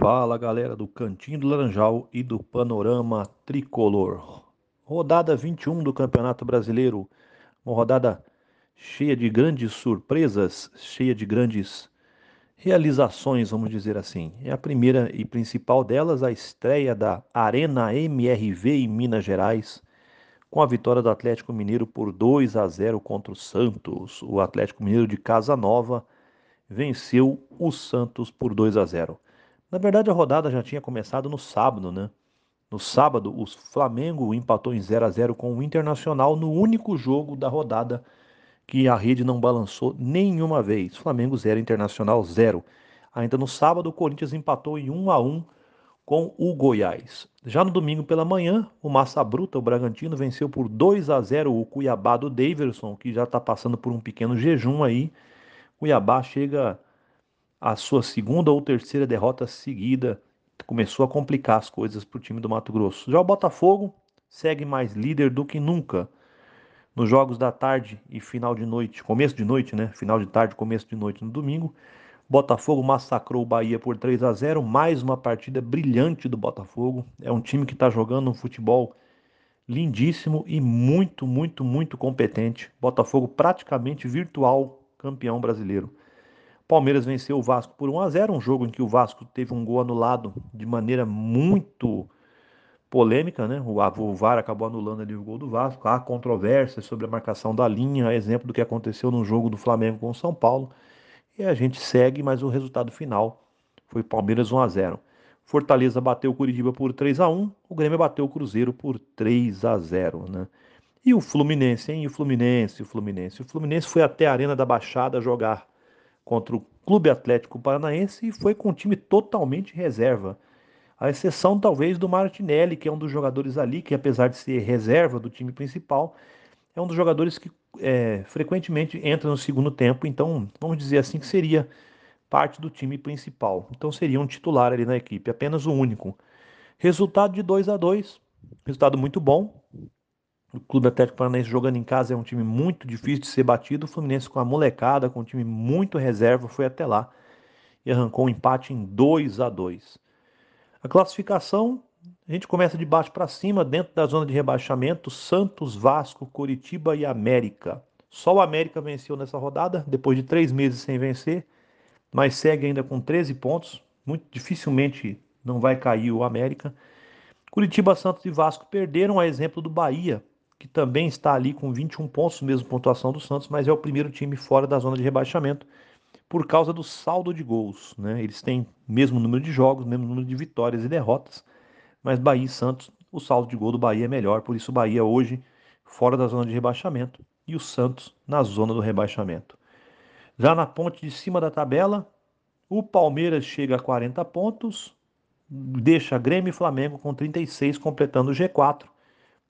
Fala galera do Cantinho do Laranjal e do Panorama Tricolor. Rodada 21 do Campeonato Brasileiro. Uma rodada cheia de grandes surpresas, cheia de grandes realizações, vamos dizer assim. É a primeira e principal delas, a estreia da Arena MRV em Minas Gerais, com a vitória do Atlético Mineiro por 2 a 0 contra o Santos. O Atlético Mineiro de Casa Nova venceu o Santos por 2 a 0. Na verdade, a rodada já tinha começado no sábado, né? No sábado, o Flamengo empatou em 0 a 0 com o Internacional no único jogo da rodada que a rede não balançou nenhuma vez. Flamengo 0, Internacional 0. Ainda no sábado, o Corinthians empatou em 1 a 1 com o Goiás. Já no domingo pela manhã, o Massa Bruta, o Bragantino, venceu por 2 a 0 o Cuiabá do Daverson, que já está passando por um pequeno jejum aí. Cuiabá chega a sua segunda ou terceira derrota seguida começou a complicar as coisas para o time do Mato Grosso. Já o Botafogo segue mais líder do que nunca. Nos jogos da tarde e final de noite, começo de noite, né? Final de tarde, começo de noite no domingo, Botafogo massacrou o Bahia por 3 a 0. Mais uma partida brilhante do Botafogo. É um time que está jogando um futebol lindíssimo e muito, muito, muito competente. Botafogo praticamente virtual campeão brasileiro. Palmeiras venceu o Vasco por 1 a 0, um jogo em que o Vasco teve um gol anulado de maneira muito polêmica, né? O VAR acabou anulando ali o gol do Vasco. Há controvérsias sobre a marcação da linha, exemplo do que aconteceu no jogo do Flamengo com o São Paulo. E a gente segue, mas o resultado final foi Palmeiras 1 a 0. Fortaleza bateu o Curitiba por 3 a 1, o Grêmio bateu o Cruzeiro por 3 a 0, né? E o Fluminense, hein? O Fluminense, o Fluminense. O Fluminense foi até a Arena da Baixada jogar contra o Clube Atlético Paranaense e foi com um time totalmente reserva. A exceção talvez do Martinelli, que é um dos jogadores ali, que apesar de ser reserva do time principal, é um dos jogadores que é, frequentemente entra no segundo tempo, então vamos dizer assim que seria parte do time principal. Então seria um titular ali na equipe, apenas o único. Resultado de 2 a 2 resultado muito bom. O Clube Atlético Paranaense jogando em casa é um time muito difícil de ser batido. O Fluminense com a molecada, com um time muito reserva, foi até lá e arrancou um empate em 2 a 2. A classificação, a gente começa de baixo para cima, dentro da zona de rebaixamento, Santos, Vasco, Curitiba e América. Só o América venceu nessa rodada, depois de três meses sem vencer, mas segue ainda com 13 pontos. Muito dificilmente não vai cair o América. Curitiba, Santos e Vasco perderam a exemplo do Bahia, que também está ali com 21 pontos, mesma pontuação do Santos, mas é o primeiro time fora da zona de rebaixamento por causa do saldo de gols. Né? Eles têm mesmo número de jogos, mesmo número de vitórias e derrotas, mas Bahia e Santos, o saldo de gol do Bahia é melhor, por isso o Bahia hoje fora da zona de rebaixamento e o Santos na zona do rebaixamento. Já na ponte de cima da tabela, o Palmeiras chega a 40 pontos, deixa Grêmio e Flamengo com 36, completando o G4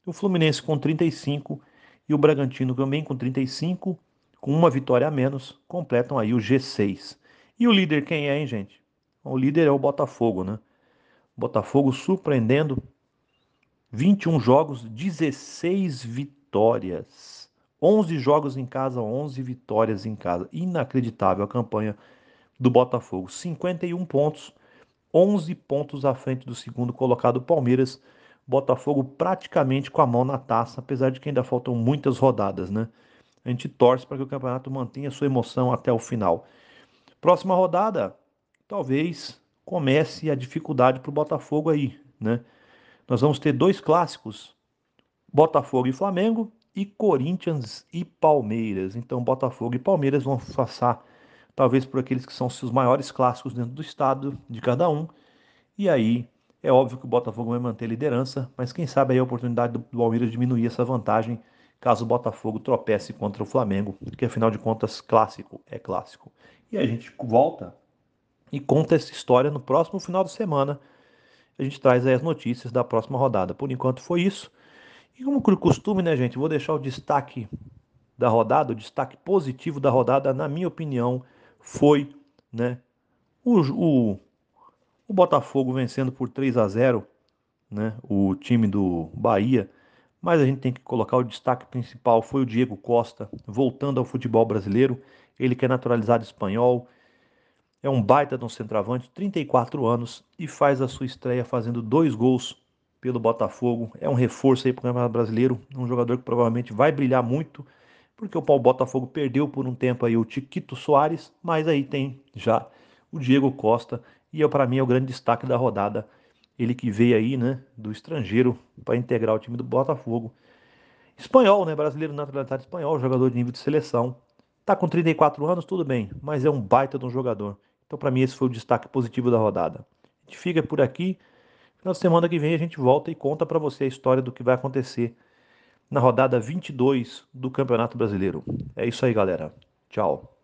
o Fluminense com 35 e o Bragantino também com 35, com uma vitória a menos, completam aí o G6. E o líder quem é, hein, gente? O líder é o Botafogo, né? Botafogo surpreendendo 21 jogos, 16 vitórias. 11 jogos em casa, 11 vitórias em casa. Inacreditável a campanha do Botafogo. 51 pontos, 11 pontos à frente do segundo colocado Palmeiras Botafogo praticamente com a mão na taça, apesar de que ainda faltam muitas rodadas, né? A gente torce para que o campeonato mantenha sua emoção até o final. Próxima rodada, talvez comece a dificuldade para o Botafogo aí, né? Nós vamos ter dois clássicos, Botafogo e Flamengo, e Corinthians e Palmeiras. Então, Botafogo e Palmeiras vão passar, talvez por aqueles que são os maiores clássicos dentro do estado de cada um. E aí é óbvio que o Botafogo vai manter a liderança, mas quem sabe aí a oportunidade do Palmeiras diminuir essa vantagem caso o Botafogo tropece contra o Flamengo, que afinal de contas, clássico é clássico. E a gente volta e conta essa história no próximo final de semana. A gente traz aí as notícias da próxima rodada. Por enquanto foi isso. E como costume, né, gente, vou deixar o destaque da rodada, o destaque positivo da rodada, na minha opinião, foi, né, o, o o Botafogo vencendo por 3 a 0, né, o time do Bahia. Mas a gente tem que colocar o destaque principal foi o Diego Costa, voltando ao futebol brasileiro. Ele que é naturalizado espanhol, É um baita de um centroavante, 34 anos, e faz a sua estreia fazendo dois gols pelo Botafogo. É um reforço aí para o Campeonato Brasileiro, um jogador que provavelmente vai brilhar muito, porque o Botafogo perdeu por um tempo aí o Tiquito Soares, mas aí tem já o Diego Costa, e é, para mim é o grande destaque da rodada. Ele que veio aí, né, do estrangeiro para integrar o time do Botafogo. Espanhol, né, brasileiro naturalizado espanhol, jogador de nível de seleção. Tá com 34 anos, tudo bem, mas é um baita de um jogador. Então, para mim, esse foi o destaque positivo da rodada. A gente fica por aqui. Na semana que vem a gente volta e conta para você a história do que vai acontecer na rodada 22 do Campeonato Brasileiro. É isso aí, galera. Tchau.